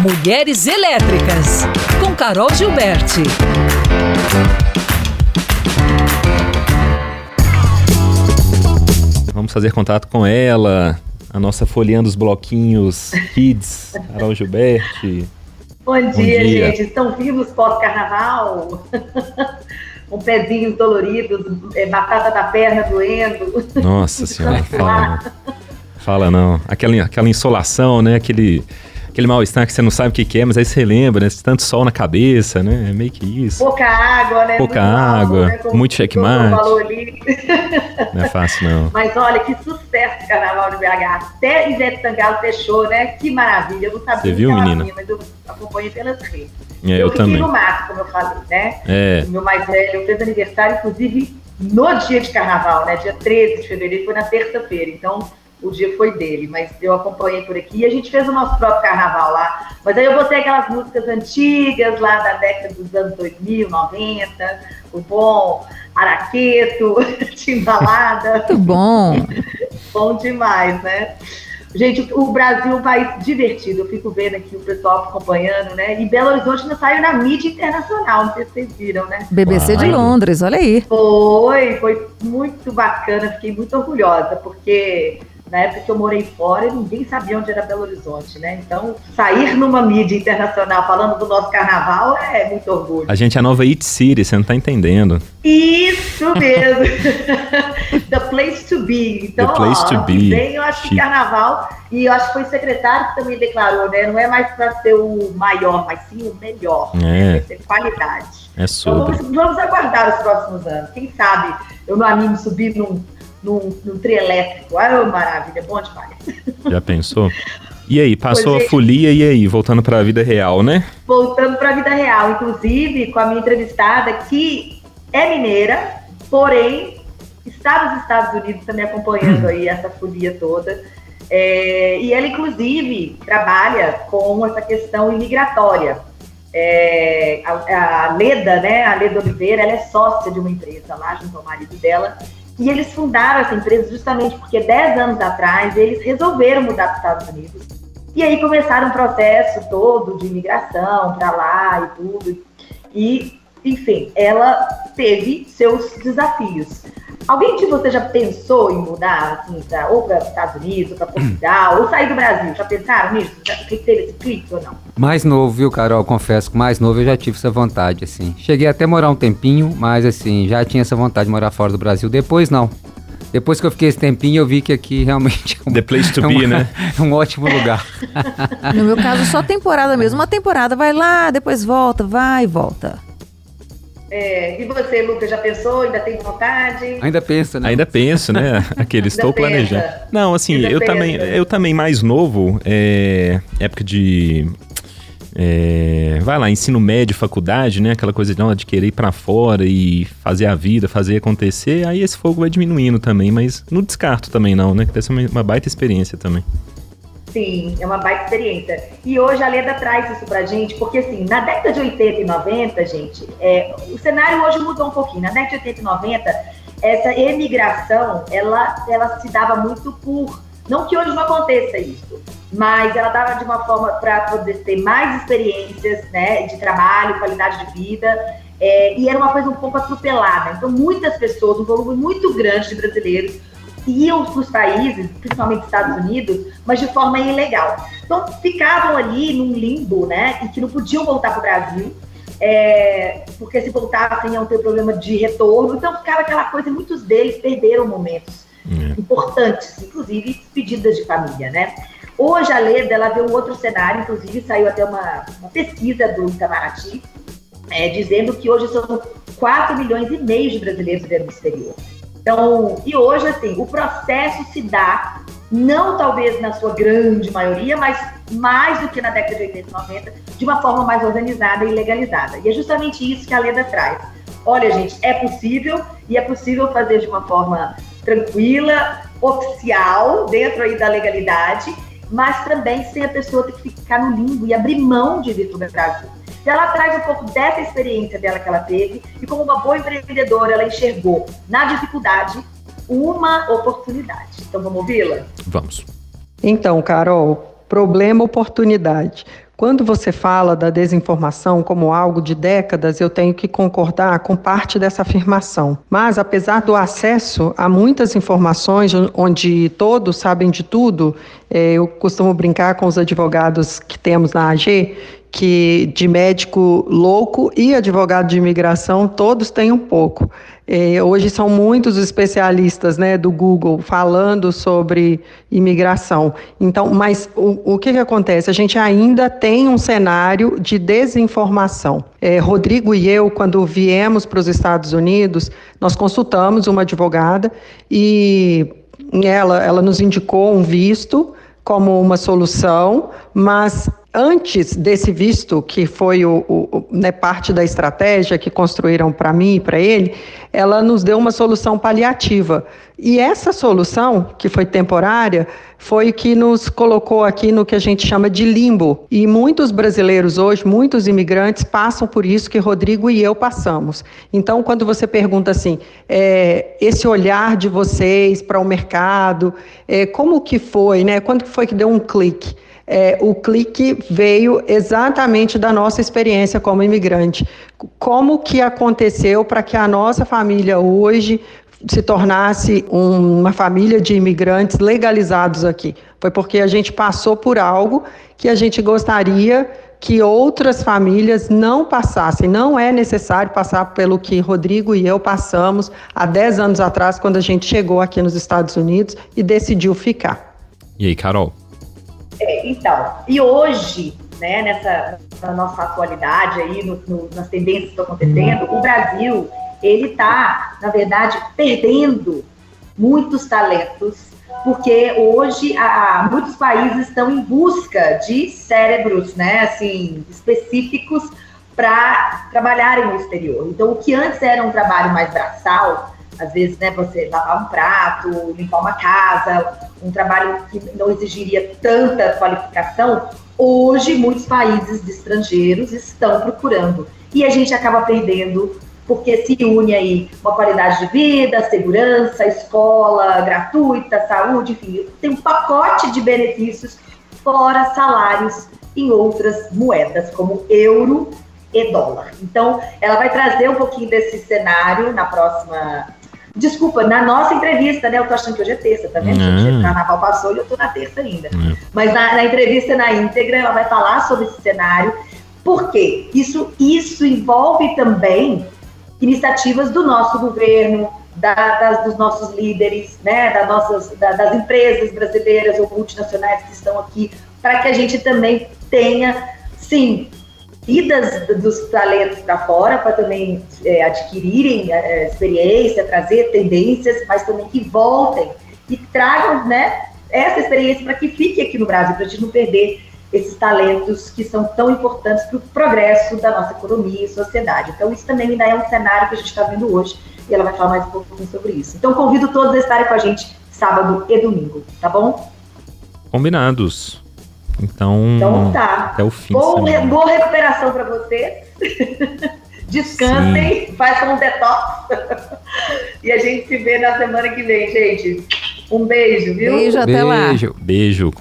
Mulheres Elétricas, com Carol Gilberti. Vamos fazer contato com ela, a nossa folheando os bloquinhos Kids, Carol Gilberti. Bom dia, Bom dia, gente. Estão vivos pós-carnaval? Com pezinhos doloridos, é, batata da perna doendo. Nossa senhora, fala não. Fala não. Aquela, aquela insolação, né? Aquele aquele mal-estar que você não sabe o que, que, é, mas aí você lembra, né? Tanto sol na cabeça, né? É meio que isso. Pouca água, né? Pouca muito água, né? muito checkmate. Não é fácil, não. Mas olha, que sucesso o carnaval de BH. Até Ivete Sangalo fechou, né? Que maravilha. Eu não sabia Você viu, menina? mas eu acompanhei pelas redes. É, eu, eu também. no mato, como eu falei, né? É. O meu mais velho fez aniversário, inclusive, no dia de carnaval, né? Dia 13 de fevereiro, foi na terça-feira. Então, o dia foi dele, mas eu acompanhei por aqui e a gente fez o nosso próprio carnaval lá. Mas aí eu botei aquelas músicas antigas lá da década dos anos 2000, 90, o bom Araqueto, Timbalada. Muito bom. bom demais, né? Gente, o Brasil é um país divertido. Eu fico vendo aqui o pessoal acompanhando, né? E Belo Horizonte não saiu na mídia internacional, não sei se vocês viram, né? BBC de Londres, olha aí. Foi, foi muito bacana, fiquei muito orgulhosa, porque na época que eu morei fora, ninguém sabia onde era Belo Horizonte, né? Então, sair numa mídia internacional falando do nosso carnaval é muito orgulho. A gente é a nova It City, você não tá entendendo. Isso mesmo! The place to be. Então, The place ó, to be. Vem, eu acho que carnaval, e eu acho que foi o secretário que também declarou, né? Não é mais para ser o maior, mas sim o melhor. É. Né? Ser qualidade. É sobre. Então, vamos, vamos aguardar os próximos anos. Quem sabe eu não animo subir num num, num trio elétrico. Ah, maravilha, bom demais. Já pensou? E aí, passou a folia e aí, voltando para a vida real, né? Voltando para a vida real, inclusive com a minha entrevistada que é mineira, porém está nos Estados Unidos também acompanhando aí essa folia toda. É, e ela, inclusive, trabalha com essa questão imigratória. É, a, a, Leda, né, a Leda Oliveira, ela é sócia de uma empresa lá junto ao marido dela, e eles fundaram essa empresa justamente porque 10 anos atrás eles resolveram mudar para os Estados Unidos. E aí começaram um processo todo de imigração para lá e tudo. E, enfim, ela teve seus desafios. Alguém de você já pensou em mudar, assim, pra, ou para os Estados Unidos, ou para Portugal, ou sair do Brasil? Já pensaram nisso? Já teve esse clique ou não? Mais novo, viu, Carol? Confesso que mais novo eu já tive essa vontade, assim. Cheguei até a morar um tempinho, mas, assim, já tinha essa vontade de morar fora do Brasil. Depois, não. Depois que eu fiquei esse tempinho, eu vi que aqui realmente é um, The place to é um, be, né? É um ótimo lugar. no meu caso, só temporada mesmo. Uma temporada vai lá, depois volta, vai e volta. É, e você, Lucas, já pensou? Ainda tem vontade? Ainda pensa, né? Ainda penso, né? Aquele, estou planejando. Não, assim, Ainda eu também, eu também mais novo, é, época de é, vai lá, ensino médio, faculdade, né? Aquela coisa de, não, de querer ir pra fora e fazer a vida, fazer acontecer, aí esse fogo vai diminuindo também, mas não descarto também não, né? Que deve ser uma, uma baita experiência também. Sim, é uma baita experiência. E hoje a Leda traz isso pra gente, porque assim, na década de 80 e 90, gente, é, o cenário hoje mudou um pouquinho. Na década de 80 e 90, essa emigração, ela, ela se dava muito por. Não que hoje não aconteça isso, mas ela dava de uma forma para poder ter mais experiências né, de trabalho, qualidade de vida. É, e era uma coisa um pouco atropelada. Então, muitas pessoas, um volume muito grande de brasileiros, iam para os países, principalmente Estados Unidos, mas de forma ilegal. Então, ficavam ali num limbo, né? E que não podiam voltar para o Brasil, é, porque se voltassem iam ter problema de retorno. Então, ficava aquela coisa, e muitos deles perderam momentos é. importantes, inclusive despedidas de família, né? Hoje a Leda, ela vê um outro cenário, inclusive saiu até uma, uma pesquisa do Itamaraty, é, dizendo que hoje são 4 milhões e meio de brasileiros vivendo no exterior. Então, e hoje, assim, o processo se dá, não talvez na sua grande maioria, mas mais do que na década de 80 e 90, de uma forma mais organizada e legalizada. E é justamente isso que a Leda traz. Olha, gente, é possível e é possível fazer de uma forma tranquila, oficial, dentro aí da legalidade, mas também sem a pessoa ter que ficar no limbo e abrir mão de vir para o Brasil. Então, ela traz um pouco dessa experiência dela que ela teve e como uma boa empreendedora, ela enxergou na dificuldade uma oportunidade. Então, vamos ouvi-la? Vamos. Então, Carol, problema oportunidade. Quando você fala da desinformação como algo de décadas, eu tenho que concordar com parte dessa afirmação. Mas, apesar do acesso a muitas informações, onde todos sabem de tudo, é, eu costumo brincar com os advogados que temos na AG que de médico louco e advogado de imigração, todos têm um pouco. É, hoje são muitos especialistas né, do Google falando sobre imigração. Então, mas o, o que, que acontece? A gente ainda tem um cenário de desinformação. É, Rodrigo e eu, quando viemos para os Estados Unidos, nós consultamos uma advogada e ela, ela nos indicou um visto como uma solução, mas antes desse visto, que foi o, o né, parte da estratégia que construíram para mim e para ele, ela nos deu uma solução paliativa. E essa solução, que foi temporária, foi que nos colocou aqui no que a gente chama de limbo. E muitos brasileiros hoje, muitos imigrantes, passam por isso que Rodrigo e eu passamos. Então, quando você pergunta assim, é, esse olhar de vocês para o mercado, é, como que foi, né? Quando foi que deu um clique? É, o clique veio exatamente da nossa experiência como imigrante. Como que aconteceu para que a nossa família hoje se tornasse uma família de imigrantes legalizados aqui? Foi porque a gente passou por algo que a gente gostaria que outras famílias não passassem. Não é necessário passar pelo que Rodrigo e eu passamos há 10 anos atrás, quando a gente chegou aqui nos Estados Unidos e decidiu ficar. E aí, Carol? É, então, e hoje, né, nessa na nossa atualidade aí, no, no, nas tendências que estão acontecendo, o Brasil, ele está, na verdade, perdendo muitos talentos, porque hoje a, muitos países estão em busca de cérebros, né, assim, específicos para trabalharem no exterior. Então, o que antes era um trabalho mais braçal, às vezes, né, você lavar um prato, limpar uma casa, um trabalho que não exigiria tanta qualificação, hoje muitos países de estrangeiros estão procurando. E a gente acaba perdendo porque se une aí uma qualidade de vida, segurança, escola gratuita, saúde, enfim, tem um pacote de benefícios fora salários em outras moedas, como euro e dólar. Então, ela vai trazer um pouquinho desse cenário na próxima Desculpa, na nossa entrevista, né? Eu tô achando que hoje é terça, tá vendo? Uhum. O carnaval passou e eu tô na terça ainda. Uhum. Mas na, na, entrevista na íntegra, ela vai falar sobre esse cenário. Por quê? Isso, isso envolve também iniciativas do nosso governo, da, das, dos nossos líderes, né? Das, nossas, da, das empresas brasileiras ou multinacionais que estão aqui, para que a gente também tenha, sim, idas dos talentos para fora para também é, adquirirem é, experiência, trazer tendências, mas também que voltem e tragam né, essa experiência para que fique aqui no Brasil, para a gente não perder esses talentos que são tão importantes para o progresso da nossa economia e sociedade. Então, isso também ainda é um cenário que a gente está vendo hoje e ela vai falar mais um pouquinho sobre isso. Então, convido todos a estarem com a gente sábado e domingo, tá bom? Combinados. Então, então tá. até o fim. Boa, boa recuperação para vocês. Descansem, Sim. façam um detox. e a gente se vê na semana que vem, gente. Um beijo, viu? Beijo, até beijo. lá. Beijo.